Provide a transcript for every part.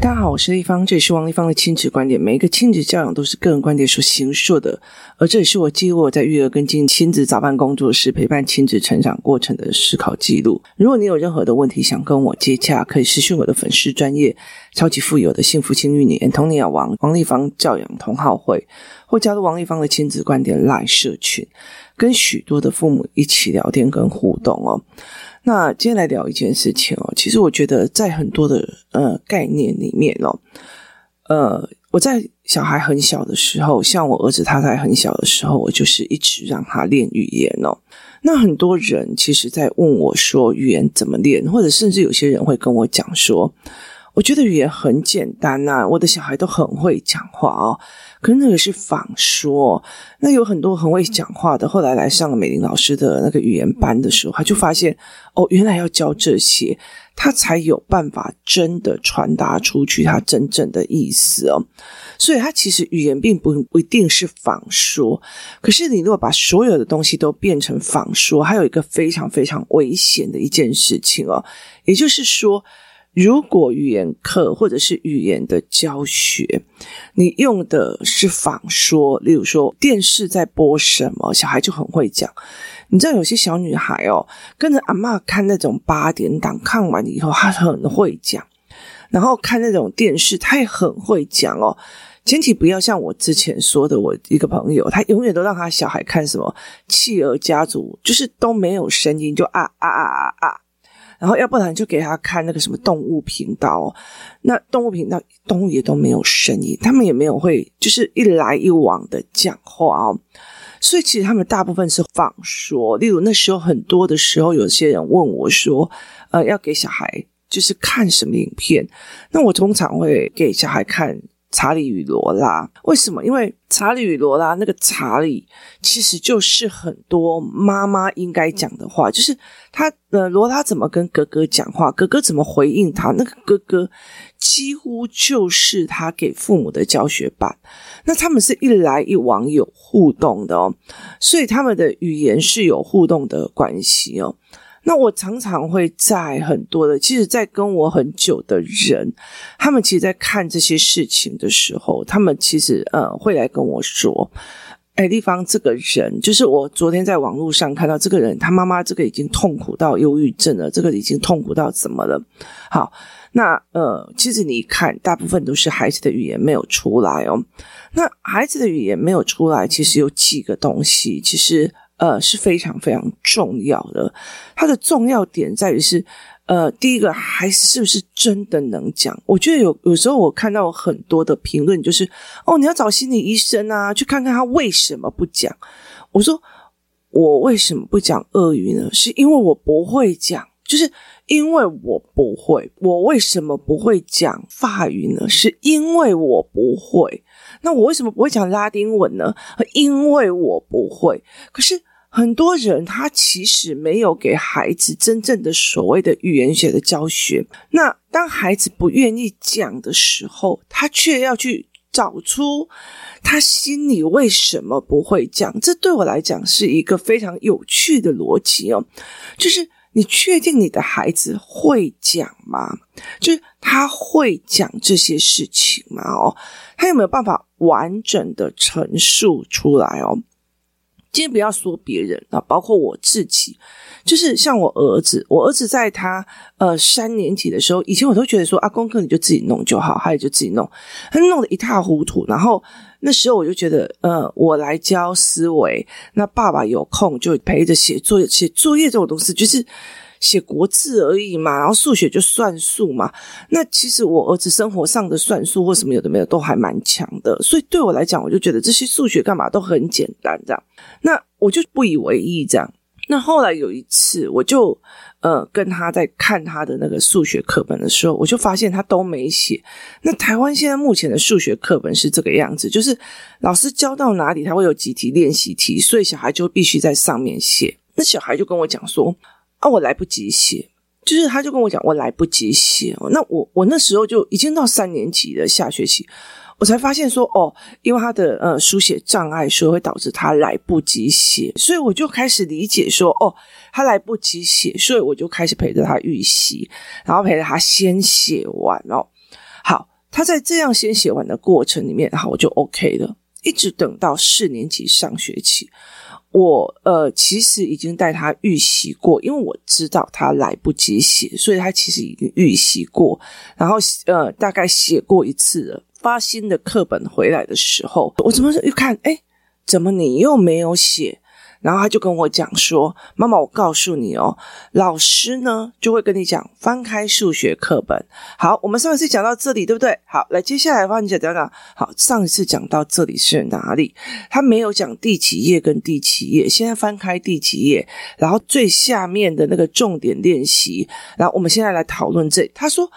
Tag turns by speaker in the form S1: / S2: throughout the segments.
S1: 大家好，我是丽芳，这里是王立芳的亲子观点。每一个亲子教养都是个人观点所形塑的，而这也是我记录我在育儿跟进亲子早班工作时陪伴亲子成长过程的思考记录。如果你有任何的问题想跟我接洽，可以私讯我的粉丝专业超级富有的幸福轻育年 Antonia 王王立芳教养同好会，或加入王立芳的亲子观点 Line 社群，跟许多的父母一起聊天跟互动哦。那今天来聊一件事情哦，其实我觉得在很多的呃概念里面哦，呃，我在小孩很小的时候，像我儿子他在很小的时候，我就是一直让他练语言哦。那很多人其实在问我说语言怎么练，或者甚至有些人会跟我讲说，我觉得语言很简单呐、我的小孩都很会讲话哦。可是那个是仿说，那有很多很会讲话的，后来来上了美玲老师的那个语言班的时候，他就发现哦，原来要教这些，他才有办法真的传达出去他真正的意思哦。所以，他其实语言并不不一定是仿说。可是，你如果把所有的东西都变成仿说，还有一个非常非常危险的一件事情哦，也就是说。如果语言课或者是语言的教学，你用的是仿说，例如说电视在播什么，小孩就很会讲。你知道有些小女孩哦，跟着阿嬷看那种八点档，看完以后她很会讲，然后看那种电视，她也很会讲哦。前提不要像我之前说的，我一个朋友，他永远都让他小孩看什么企鹅家族，就是都没有声音，就啊啊啊啊啊。然后，要不然就给他看那个什么动物频道，那动物频道动物也都没有声音，他们也没有会，就是一来一往的讲话哦。所以其实他们大部分是仿说。例如那时候很多的时候，有些人问我说：“呃，要给小孩就是看什么影片？”那我通常会给小孩看。查理与罗拉，为什么？因为查理与罗拉那个查理，其实就是很多妈妈应该讲的话，就是他呃，罗拉怎么跟哥哥讲话，哥哥怎么回应他，那个哥哥几乎就是他给父母的教学版。那他们是一来一往有互动的哦，所以他们的语言是有互动的关系哦。那我常常会在很多的，其实，在跟我很久的人，他们其实，在看这些事情的时候，他们其实呃会来跟我说：“哎，丽芳，这个人就是我昨天在网络上看到这个人，他妈妈这个已经痛苦到忧郁症了，这个已经痛苦到怎么了？”好，那呃，其实你一看，大部分都是孩子的语言没有出来哦。那孩子的语言没有出来，其实有几个东西，其实。呃，是非常非常重要的。它的重要点在于是，呃，第一个，还是不是真的能讲？我觉得有有时候我看到很多的评论，就是哦，你要找心理医生啊，去看看他为什么不讲。我说我为什么不讲俄语呢？是因为我不会讲，就是因为我不会。我为什么不会讲法语呢？是因为我不会。那我为什么不会讲拉丁文呢？因为我不会。可是。很多人他其实没有给孩子真正的所谓的语言学的教学。那当孩子不愿意讲的时候，他却要去找出他心里为什么不会讲。这对我来讲是一个非常有趣的逻辑哦。就是你确定你的孩子会讲吗？就是他会讲这些事情吗？哦，他有没有办法完整的陈述出来哦？今天不要说别人啊，包括我自己，就是像我儿子，我儿子在他呃三年级的时候，以前我都觉得说啊，功课你就自己弄就好，他也就自己弄，他弄得一塌糊涂。然后那时候我就觉得，呃，我来教思维，那爸爸有空就陪着写作业，写作业这种东西就是。写国字而已嘛，然后数学就算数嘛。那其实我儿子生活上的算术或什么有的没有都还蛮强的，所以对我来讲，我就觉得这些数学干嘛都很简单这样。那我就不以为意这样。那后来有一次，我就呃跟他在看他的那个数学课本的时候，我就发现他都没写。那台湾现在目前的数学课本是这个样子，就是老师教到哪里，他会有几题练习题，所以小孩就必须在上面写。那小孩就跟我讲说。啊，我来不及写，就是他就跟我讲，我来不及写。那我我那时候就已经到三年级了，下学期，我才发现说，哦，因为他的呃书写障碍，所以会导致他来不及写，所以我就开始理解说，哦，他来不及写，所以我就开始陪着他预习，然后陪着他先写完哦。好，他在这样先写完的过程里面，然后我就 OK 了，一直等到四年级上学期。我呃，其实已经带他预习过，因为我知道他来不及写，所以他其实已经预习过，然后呃，大概写过一次了。发新的课本回来的时候，我怎么一看？哎，怎么你又没有写？然后他就跟我讲说：“妈妈，我告诉你哦，老师呢就会跟你讲，翻开数学课本。好，我们上一次讲到这里，对不对？好，来接下来的话，你讲讲讲。好，上一次讲到这里是哪里？他没有讲第几页跟第几页。现在翻开第几页，然后最下面的那个重点练习。然后我们现在来讨论这。他说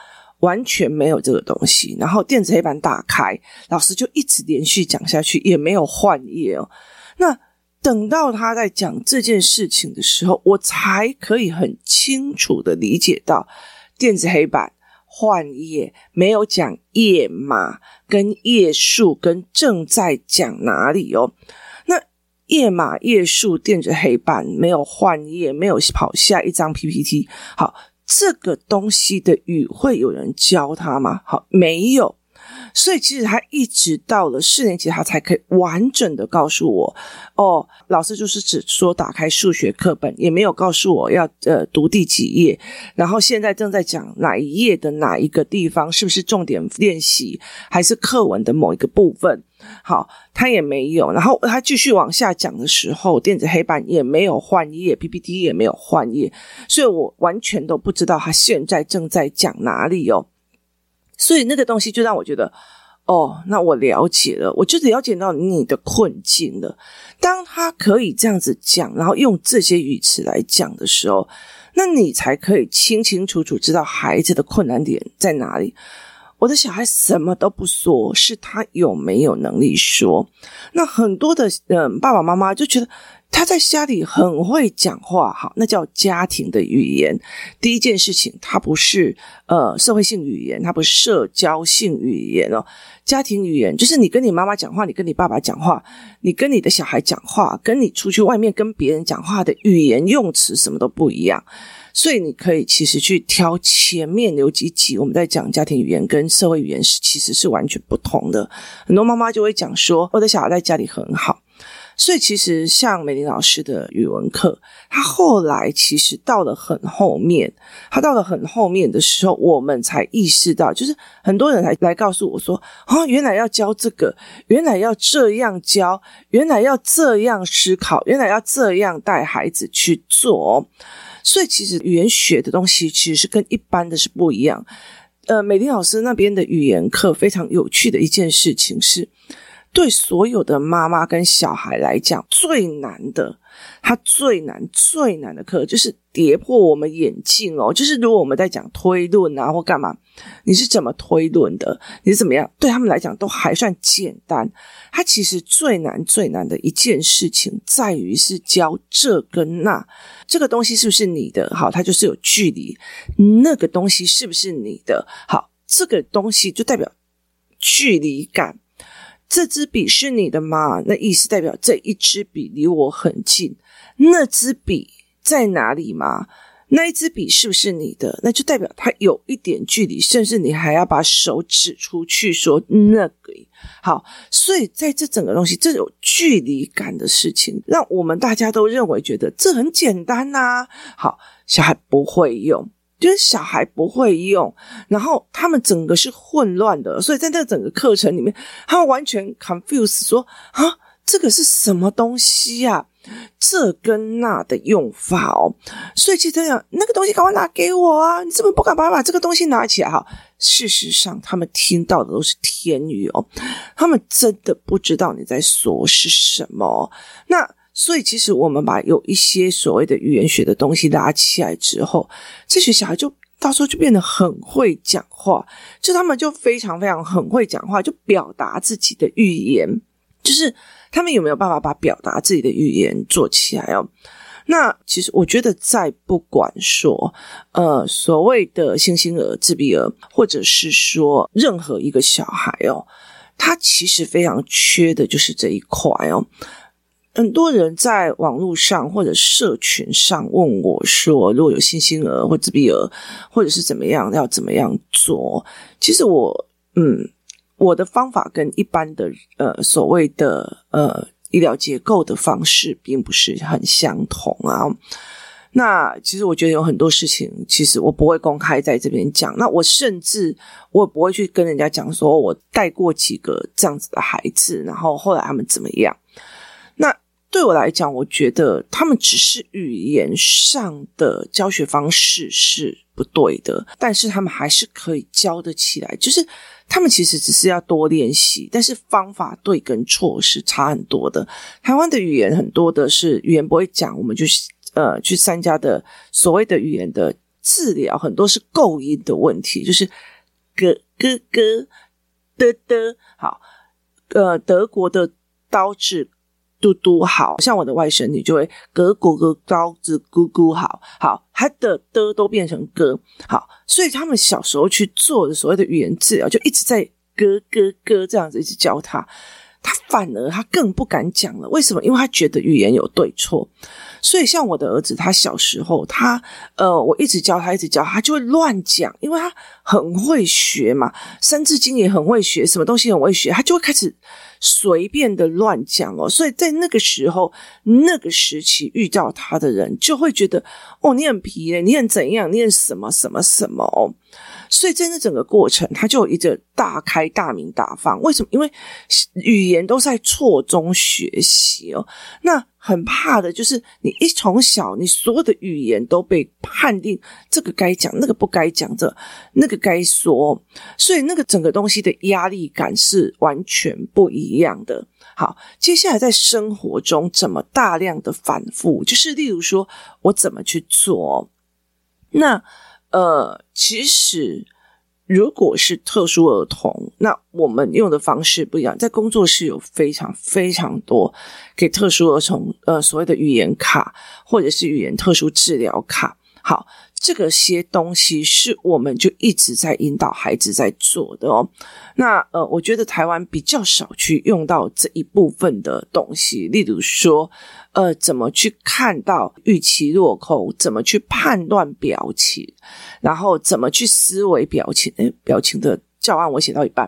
S1: 完全没有这个东西。然后电子黑板打开，老师就一直连续讲下去，也没有换页哦。那。等到他在讲这件事情的时候，我才可以很清楚的理解到电子黑板换页没有讲页码跟页数跟正在讲哪里哦。那页码页数电子黑板没有换页，没有跑下一张 PPT。好，这个东西的语会有人教他吗？好，没有。所以其实他一直到了四年级，他才可以完整的告诉我，哦，老师就是只说打开数学课本，也没有告诉我要呃读第几页，然后现在正在讲哪一页的哪一个地方，是不是重点练习，还是课文的某一个部分？好，他也没有。然后他继续往下讲的时候，电子黑板也没有换页，PPT 也没有换页，所以我完全都不知道他现在正在讲哪里哦。所以那个东西就让我觉得，哦，那我了解了，我就了解到你的困境了。当他可以这样子讲，然后用这些语词来讲的时候，那你才可以清清楚楚知道孩子的困难点在哪里。我的小孩什么都不说，是他有没有能力说？那很多的嗯爸爸妈妈就觉得。他在家里很会讲话，好，那叫家庭的语言。第一件事情，它不是呃社会性语言，它不是社交性语言哦。家庭语言就是你跟你妈妈讲话，你跟你爸爸讲话，你跟你的小孩讲话，跟你出去外面跟别人讲话的语言用词什么都不一样。所以你可以其实去挑前面有几集我们在讲家庭语言跟社会语言是其实是完全不同的。很多妈妈就会讲说，我的小孩在家里很好。所以，其实像美玲老师的语文课，他后来其实到了很后面，他到了很后面的时候，我们才意识到，就是很多人来来告诉我说：“哦，原来要教这个，原来要这样教，原来要这样思考，原来要这样带孩子去做。”所以，其实语言学的东西其实是跟一般的是不一样。呃，美玲老师那边的语言课非常有趣的一件事情是。对所有的妈妈跟小孩来讲，最难的，他最难最难的课就是跌破我们眼镜哦。就是如果我们在讲推论啊或干嘛，你是怎么推论的？你是怎么样？对他们来讲都还算简单。他其实最难最难的一件事情，在于是教这跟那，这个东西是不是你的？好，它就是有距离。那个东西是不是你的？好，这个东西就代表距离感。这支笔是你的吗？那意思代表这一支笔离我很近。那支笔在哪里吗？那一支笔是不是你的？那就代表它有一点距离，甚至你还要把手指出去说那个。好，所以在这整个东西，这种距离感的事情，让我们大家都认为觉得这很简单呐、好，小孩不会用。就是小孩不会用，然后他们整个是混乱的，所以在这整个课程里面，他们完全 confuse 说啊，这个是什么东西呀？这跟那的用法哦，所以其实这样，那个东西赶快拿给我啊！你怎么不敢把把这个东西拿起来？哈，事实上，他们听到的都是天语哦，他们真的不知道你在说是什么。那。所以，其实我们把有一些所谓的语言学的东西拉起来之后，这些小孩就到时候就变得很会讲话，就他们就非常非常很会讲话，就表达自己的语言。就是他们有没有办法把表达自己的语言做起来哦？那其实我觉得，在不管说呃所谓的星星儿、自闭儿，或者是说任何一个小孩哦。他其实非常缺的就是这一块哦。很多人在网络上或者社群上问我说：“如果有星星儿或自闭儿，或者是怎么样，要怎么样做？”其实我，嗯，我的方法跟一般的呃所谓的呃医疗结构的方式并不是很相同啊。那其实我觉得有很多事情，其实我不会公开在这边讲。那我甚至我也不会去跟人家讲说，我带过几个这样子的孩子，然后后来他们怎么样。对我来讲，我觉得他们只是语言上的教学方式是不对的，但是他们还是可以教得起来。就是他们其实只是要多练习，但是方法对跟错是差很多的。台湾的语言很多的是语言不会讲，我们就。呃，去参加的所谓的语言的治疗，很多是构音的问题，就是咯咯咯的的，好，呃，德国的刀字嘟嘟，好像我的外甥女就会咯咯咯，高子咕咕，好。好，他的的都变成咯，好，所以他们小时候去做的所谓的语言治疗，就一直在咯咯咯这样子一直教他，他反而他更不敢讲了，为什么？因为他觉得语言有对错。所以，像我的儿子，他小时候，他呃，我一直教他，一直教他，就会乱讲，因为他很会学嘛，《三字经》也很会学，什么东西很会学，他就会开始随便的乱讲哦。所以在那个时候，那个时期遇到他的人，就会觉得哦，你很皮耶，你很怎样，你很什么什么什么哦。所以在那整个过程，他就一个大开大明大放。为什么？因为语言都在错中学习哦。那很怕的就是你一从小，你所有的语言都被判定这个该讲，那个不该讲，这那个该说。所以那个整个东西的压力感是完全不一样的。好，接下来在生活中怎么大量的反复，就是例如说我怎么去做，那。呃，其实如果是特殊儿童，那我们用的方式不一样。在工作室有非常非常多给特殊儿童，呃，所谓的语言卡或者是语言特殊治疗卡。好。这个些东西是我们就一直在引导孩子在做的哦。那呃，我觉得台湾比较少去用到这一部分的东西，例如说，呃，怎么去看到预期落空，怎么去判断表情，然后怎么去思维表情。诶，表情的教案我写到一半。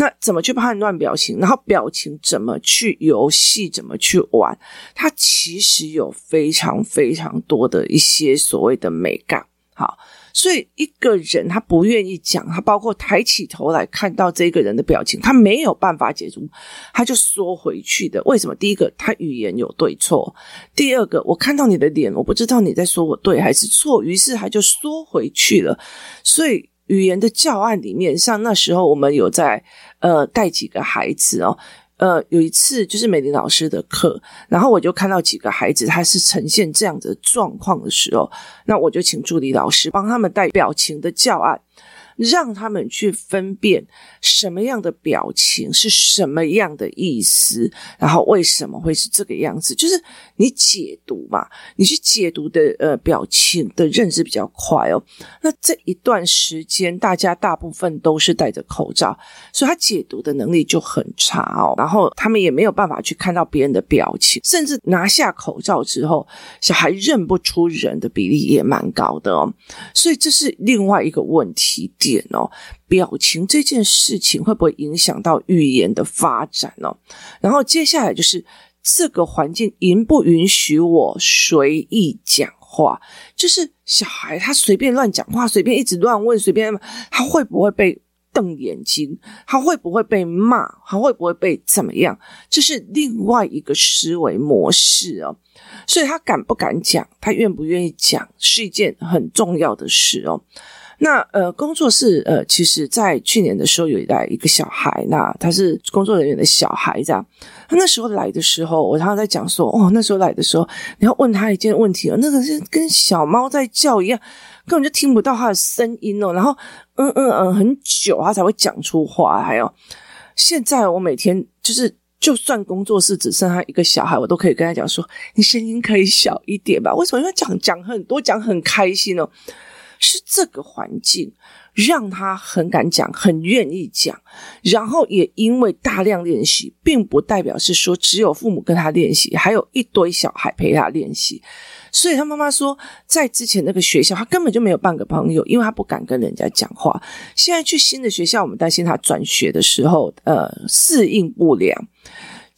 S1: 那怎么去判断表情？然后表情怎么去游戏？怎么去玩？它其实有非常非常多的一些所谓的美感。好，所以一个人他不愿意讲，他包括抬起头来看到这个人的表情，他没有办法解读，他就缩回去的。为什么？第一个，他语言有对错；第二个，我看到你的脸，我不知道你在说我对还是错，于是他就缩回去了。所以语言的教案里面，像那时候我们有在。呃，带几个孩子哦，呃，有一次就是美玲老师的课，然后我就看到几个孩子他是呈现这样的状况的时候，那我就请助理老师帮他们带表情的教案。让他们去分辨什么样的表情是什么样的意思，然后为什么会是这个样子？就是你解读嘛，你去解读的呃表情的认知比较快哦。那这一段时间，大家大部分都是戴着口罩，所以他解读的能力就很差哦。然后他们也没有办法去看到别人的表情，甚至拿下口罩之后，小孩认不出人的比例也蛮高的哦。所以这是另外一个问题点。哦，表情这件事情会不会影响到语言的发展呢？然后接下来就是这个环境允不允许我随意讲话？就是小孩他随便乱讲话，随便一直乱问，随便他会不会被瞪眼睛？他会不会被骂？他会不会被怎么样？这是另外一个思维模式哦。所以他敢不敢讲？他愿不愿意讲？是一件很重要的事哦。那呃，工作室呃，其实在去年的时候有一来一个小孩，那他是工作人员的小孩，这样。他那时候来的时候，我常常在讲说，哦，那时候来的时候，你要问他一件问题哦，那个是跟小猫在叫一样，根本就听不到他的声音哦，然后嗯嗯嗯，很久他才会讲出话。还有，现在我每天就是，就算工作室只剩下一个小孩，我都可以跟他讲说，你声音可以小一点吧？为什么？因为讲讲很多，讲很开心哦。是这个环境让他很敢讲，很愿意讲，然后也因为大量练习，并不代表是说只有父母跟他练习，还有一堆小孩陪他练习。所以他妈妈说，在之前那个学校，他根本就没有半个朋友，因为他不敢跟人家讲话。现在去新的学校，我们担心他转学的时候，呃，适应不良。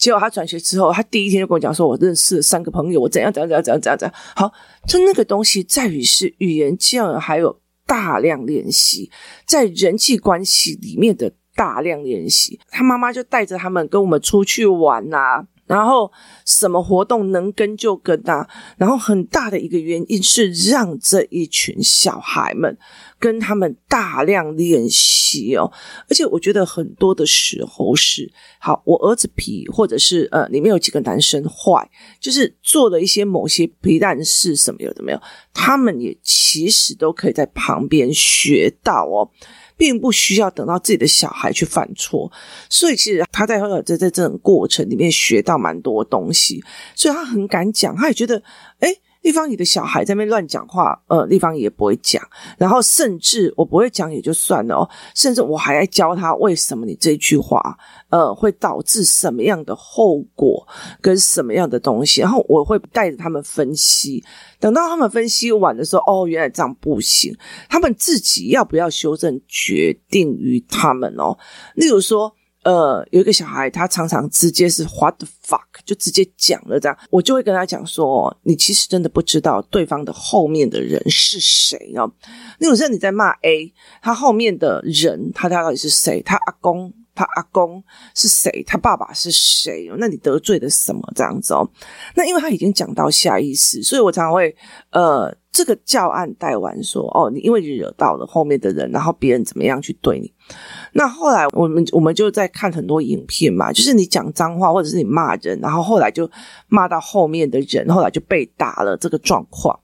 S1: 结果他转学之后，他第一天就跟我讲说：“我认识了三个朋友，我怎样怎样怎样怎样怎样怎样。”好，就那个东西在于是语言教育，还有大量练习，在人际关系里面的大量练习。他妈妈就带着他们跟我们出去玩呐、然后什么活动能跟就跟啊，然后很大的一个原因是让这一群小孩们跟他们大量练习哦，而且我觉得很多的时候是好，我儿子皮或者是呃里面有几个男生坏，就是做了一些某些皮蛋事什么有的没有，他们也其实都可以在旁边学到哦。并不需要等到自己的小孩去犯错，所以其实他在在在这种过程里面学到蛮多东西，所以他很敢讲，他也觉得，诶丽芳，你的小孩在那边乱讲话，呃，丽芳也不会讲，然后甚至我不会讲也就算了哦，甚至我还在教他为什么你这句话，呃，会导致什么样的后果跟什么样的东西，然后我会带着他们分析，等到他们分析完的时候，哦，原来这样不行，他们自己要不要修正，决定于他们哦，例如说。呃，有一个小孩，他常常直接是 what the fuck，就直接讲了这样，我就会跟他讲说，你其实真的不知道对方的后面的人是谁哦。那有时候你在骂 A，他后面的人，他他到底是谁？他阿公，他阿公是谁？他爸爸是谁？那你得罪了什么？这样子哦。那因为他已经讲到下意识，所以我常常会呃。这个教案带完说哦，你因为你惹到了后面的人，然后别人怎么样去对你？那后来我们我们就在看很多影片嘛，就是你讲脏话或者是你骂人，然后后来就骂到后面的人，后来就被打了这个状况。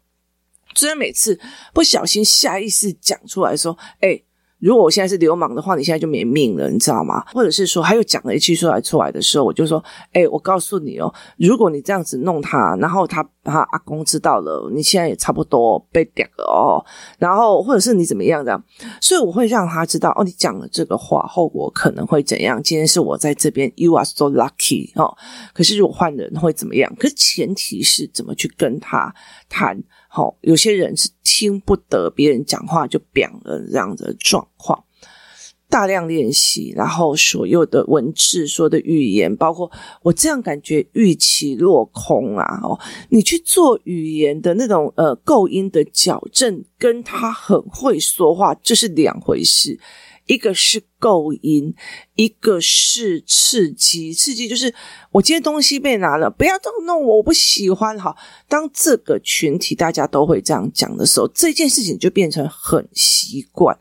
S1: 虽然每次不小心下意识讲出来说，哎。如果我现在是流氓的话，你现在就没命了，你知道吗？或者是说，他又讲了一句出来出来的时候，我就说，哎，我告诉你哦，如果你这样子弄他，然后他他阿公知道了，你现在也差不多被点了哦。然后或者是你怎么样这样，所以我会让他知道，哦，你讲了这个话，后果可能会怎样。今天是我在这边，you are so lucky 哦。可是如果换人会怎么样？可是前提是怎么去跟他谈。好，有些人是听不得别人讲话就扁了这样的状况。大量练习，然后所有的文字、说的语言，包括我这样感觉预期落空啊！哦，你去做语言的那种呃构音的矫正，跟他很会说话，这是两回事。一个是构音，一个是刺激。刺激就是我今天东西被拿了，不要这么弄我，我不喜欢。哈，当这个群体大家都会这样讲的时候，这件事情就变成很习惯。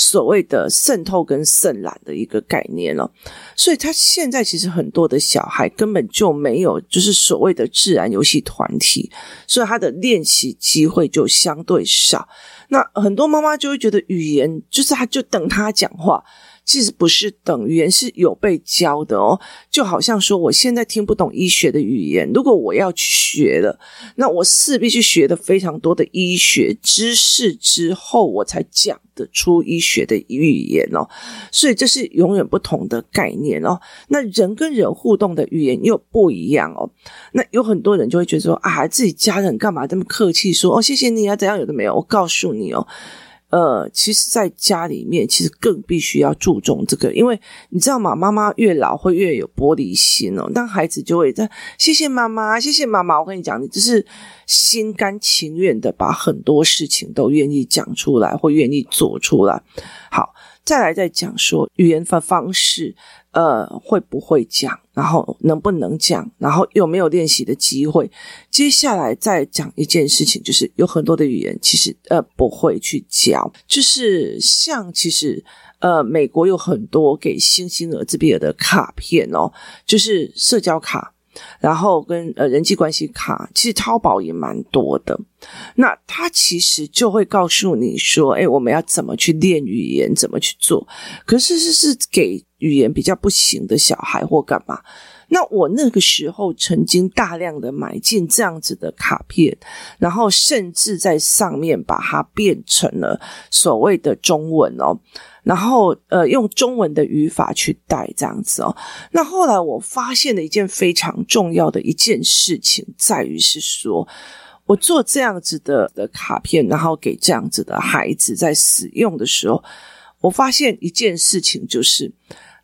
S1: 所谓的渗透跟渗染的一个概念了，所以他现在其实很多的小孩根本就没有，就是所谓的自然游戏团体，所以他的练习机会就相对少。那很多妈妈就会觉得语言就是他就等他讲话。其实不是等语言是有被教的哦，就好像说我现在听不懂医学的语言，如果我要去学了，那我势必去学的非常多的医学知识之后，我才讲得出医学的语言哦。所以这是永远不同的概念哦。那人跟人互动的语言又不一样哦。那有很多人就会觉得说啊，自己家人干嘛这么客气说哦，谢谢你啊，怎样有的没有？我告诉你哦。呃，其实，在家里面，其实更必须要注重这个，因为你知道吗？妈妈越老会越有玻璃心哦，当孩子就会在谢谢妈妈，谢谢妈妈。我跟你讲，你只是心甘情愿的把很多事情都愿意讲出来，或愿意做出来。好。再来再讲说语言的方式，呃，会不会讲，然后能不能讲，然后有没有练习的机会。接下来再讲一件事情，就是有很多的语言其实呃不会去教，就是像其实呃美国有很多给星星儿自闭儿的卡片哦，就是社交卡，然后跟呃人际关系卡，其实淘宝也蛮多的。那他其实就会告诉你说：“哎，我们要怎么去练语言，怎么去做？”可是是是给语言比较不行的小孩或干嘛？那我那个时候曾经大量的买进这样子的卡片，然后甚至在上面把它变成了所谓的中文哦，然后呃用中文的语法去带这样子哦。那后来我发现了一件非常重要的一件事情，在于是说，我做这样子的的卡片，然后给这样子的孩子在使用的时候，我发现一件事情就是。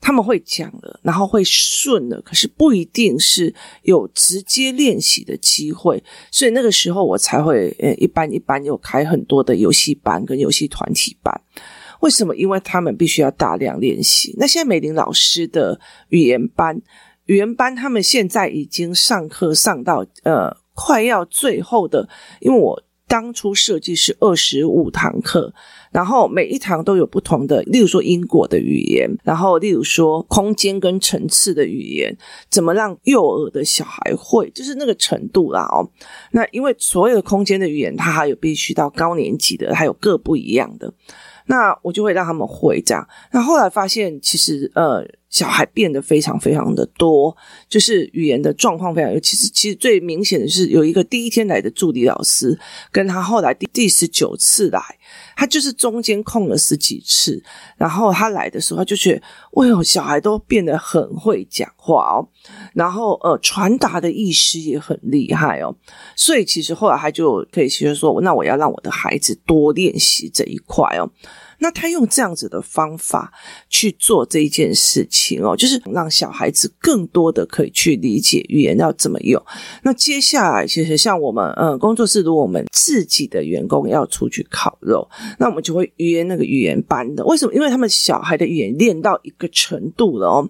S1: 他们会讲了，然后会顺了，可是不一定是有直接练习的机会，所以那个时候我才会，呃，一般一般有开很多的游戏班跟游戏团体班。为什么？因为他们必须要大量练习。那现在美玲老师的语言班，语言班他们现在已经上课上到呃快要最后的，因为我当初设计是二十五堂课。然后每一堂都有不同的，例如说因果的语言，然后例如说空间跟层次的语言，怎么让幼儿的小孩会，就是那个程度啦哦。那因为所有的空间的语言，它还有必须到高年级的，还有各不一样的。那我就会让他们会这样。那后来发现，其实呃。小孩变得非常非常的多，就是语言的状况非常。其实，其实最明显的是有一个第一天来的助理老师，跟他后来第第十九次来，他就是中间空了十几次，然后他来的时候他就觉得，哎呦，小孩都变得很会讲话哦，然后呃，传达的意思也很厉害哦，所以其实后来他就可以其实说，那我要让我的孩子多练习这一块哦。那他用这样子的方法去做这一件事情哦，就是让小孩子更多的可以去理解语言要怎么用。那接下来，其实像我们呃工作室，如果我们自己的员工要出去烤肉，那我们就会约那个语言班的。为什么？因为他们小孩的语言练到一个程度了哦，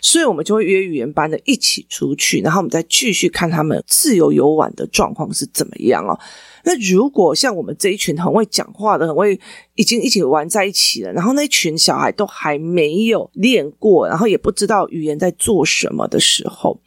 S1: 所以我们就会约语言班的一起出去，然后我们再继续看他们自由游玩的状况是怎么样哦。那如果像我们这一群很会讲话的，很会已经一起玩在一起了，然后那群小孩都还没有练过，然后也不知道语言在做什么的时候。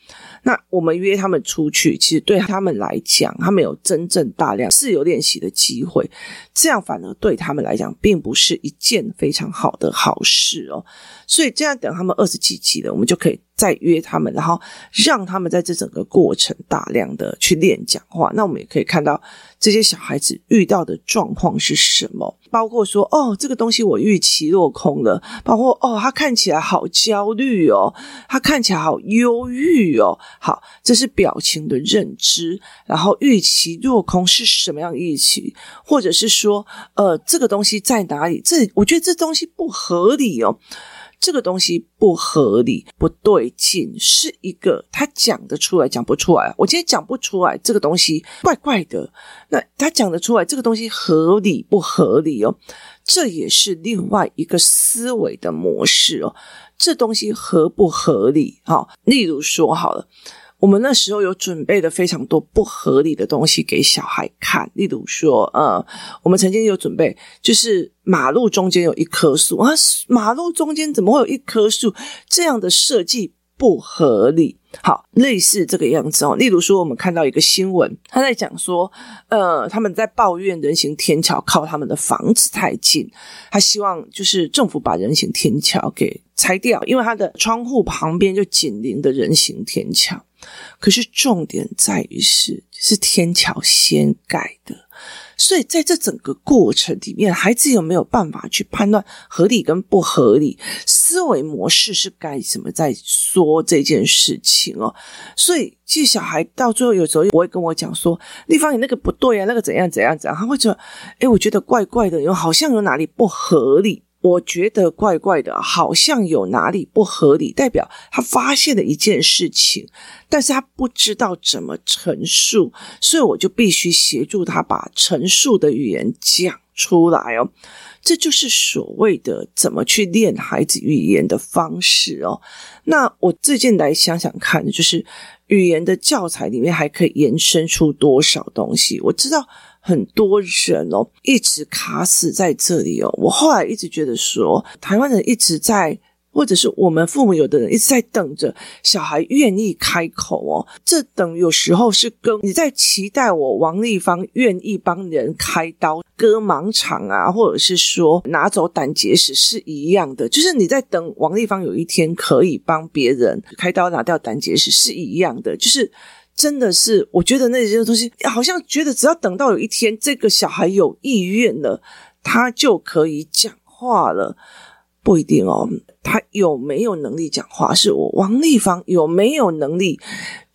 S1: 那我们约他们出去，其实对他们来讲，他们有真正大量自由练习的机会，这样反而对他们来讲，并不是一件非常好的好事哦。所以这样等他们二十几级了，我们就可以再约他们，然后让他们在这整个过程大量的去练讲话。那我们也可以看到这些小孩子遇到的状况是什么，包括说哦，这个东西我预期落空了，包括哦，他看起来好焦虑哦，他看起来好忧郁哦。好，这是表情的认知。然后预期落空是什么样的预期，或者是说呃，这个东西在哪里？这我觉得这东西不合理哦。这个东西不合理、不对劲，是一个他讲得出来、讲不出来。我今天讲不出来，这个东西怪怪的。那他讲得出来，这个东西合理不合理哦？这也是另外一个思维的模式哦。这东西合不合理？哦，例如说好了。我们那时候有准备了非常多不合理的东西给小孩看，例如说，呃，我们曾经有准备，就是马路中间有一棵树啊，马路中间怎么会有一棵树？这样的设计不合理。好，类似这个样子哦。例如说，我们看到一个新闻，他在讲说，呃，他们在抱怨人行天桥靠他们的房子太近，他希望就是政府把人行天桥给拆掉，因为他的窗户旁边就紧邻的人行天桥。可是重点在于是是天桥先盖的，所以在这整个过程里面，孩子有没有办法去判断合理跟不合理？思维模式是该怎么在说这件事情哦？所以其实小孩到最后有时候我会跟我讲说：“立方，你那个不对啊，那个怎样怎样怎样。”他会觉得：“哎，我觉得怪怪的，有好像有哪里不合理。”我觉得怪怪的，好像有哪里不合理，代表他发现了一件事情，但是他不知道怎么陈述，所以我就必须协助他把陈述的语言讲出来哦。这就是所谓的怎么去练孩子语言的方式哦。那我最近来想想看，就是语言的教材里面还可以延伸出多少东西？我知道。很多人哦，一直卡死在这里哦。我后来一直觉得说，台湾人一直在或者是我们父母有的人一直在等着小孩愿意开口哦，这等有时候是跟你在期待我王立芳愿意帮人开刀割盲肠啊，或者是说拿走胆结石是一样的，就是你在等王立芳有一天可以帮别人开刀拿掉胆结石是一样的，就是真的是我觉得那些东西好像觉得只要等到有一天这个小孩有意愿了，他就可以讲话了。不一定哦，他有没有能力讲话？是我王丽芳有没有能力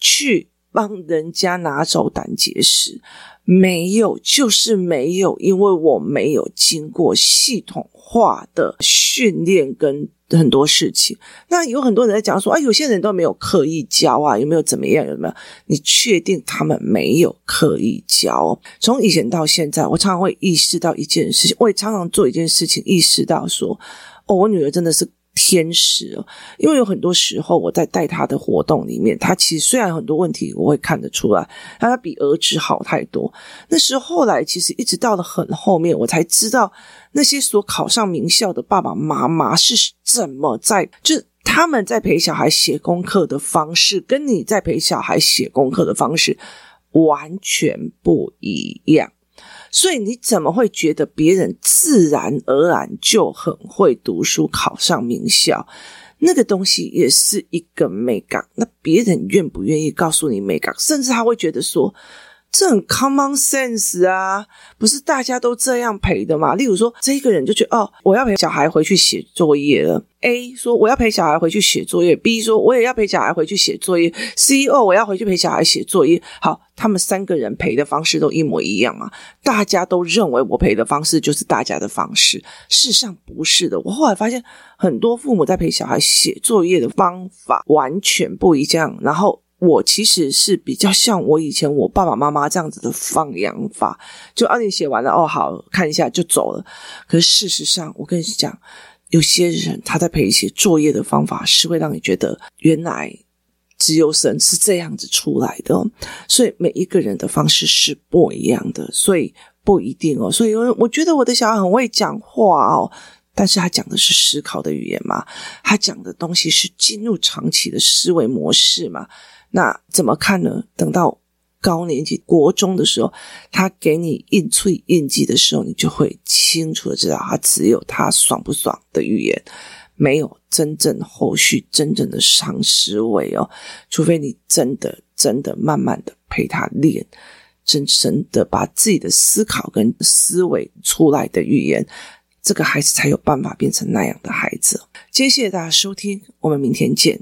S1: 去帮人家拿走胆结石？没有，就是没有，因为我没有经过系统化的训练跟很多事情。那有很多人在讲说，啊，有些人都没有刻意教啊，有没有怎么样？有没有？你确定他们没有刻意教？从以前到现在，我常常会意识到一件事情，我也常常做一件事情，意识到说。哦，我女儿真的是天使哦，因为有很多时候我在带他的活动里面，他其实虽然很多问题我会看得出来，但他比儿子好太多。那时候后来其实一直到了很后面，我才知道那些所考上名校的爸爸妈妈是怎么在，就他们在陪小孩写功课的方式，跟你在陪小孩写功课的方式完全不一样。所以你怎么会觉得别人自然而然就很会读书，考上名校？那个东西也是一个美感。那别人愿不愿意告诉你美感？甚至他会觉得说。这很 common sense 啊，不是大家都这样陪的吗？例如说，这一个人就觉得哦，我要陪小孩回去写作业了。A 说我要陪小孩回去写作业，B 说我也要陪小孩回去写作业，C 哦，我要回去陪小孩写作业。好，他们三个人陪的方式都一模一样啊，大家都认为我陪的方式就是大家的方式，事实上不是的。我后来发现，很多父母在陪小孩写作业的方法完全不一样，然后。我其实是比较像我以前我爸爸妈妈这样子的放养法，就啊，你写完了哦，好，看一下就走了。可是事实上，我跟你讲，有些人他在陪写作业的方法是会让你觉得，原来只有神是这样子出来的。所以每一个人的方式是不一样的，所以不一定哦。所以我觉得我的小孩很会讲话哦，但是他讲的是思考的语言嘛，他讲的东西是进入长期的思维模式嘛。那怎么看呢？等到高年级国中的时候，他给你印催印记的时候，你就会清楚的知道，他只有他爽不爽的语言，没有真正后续真正的长思维哦。除非你真的真的慢慢的陪他练，真正的把自己的思考跟思维出来的语言，这个孩子才有办法变成那样的孩子。谢谢大家收听，我们明天见。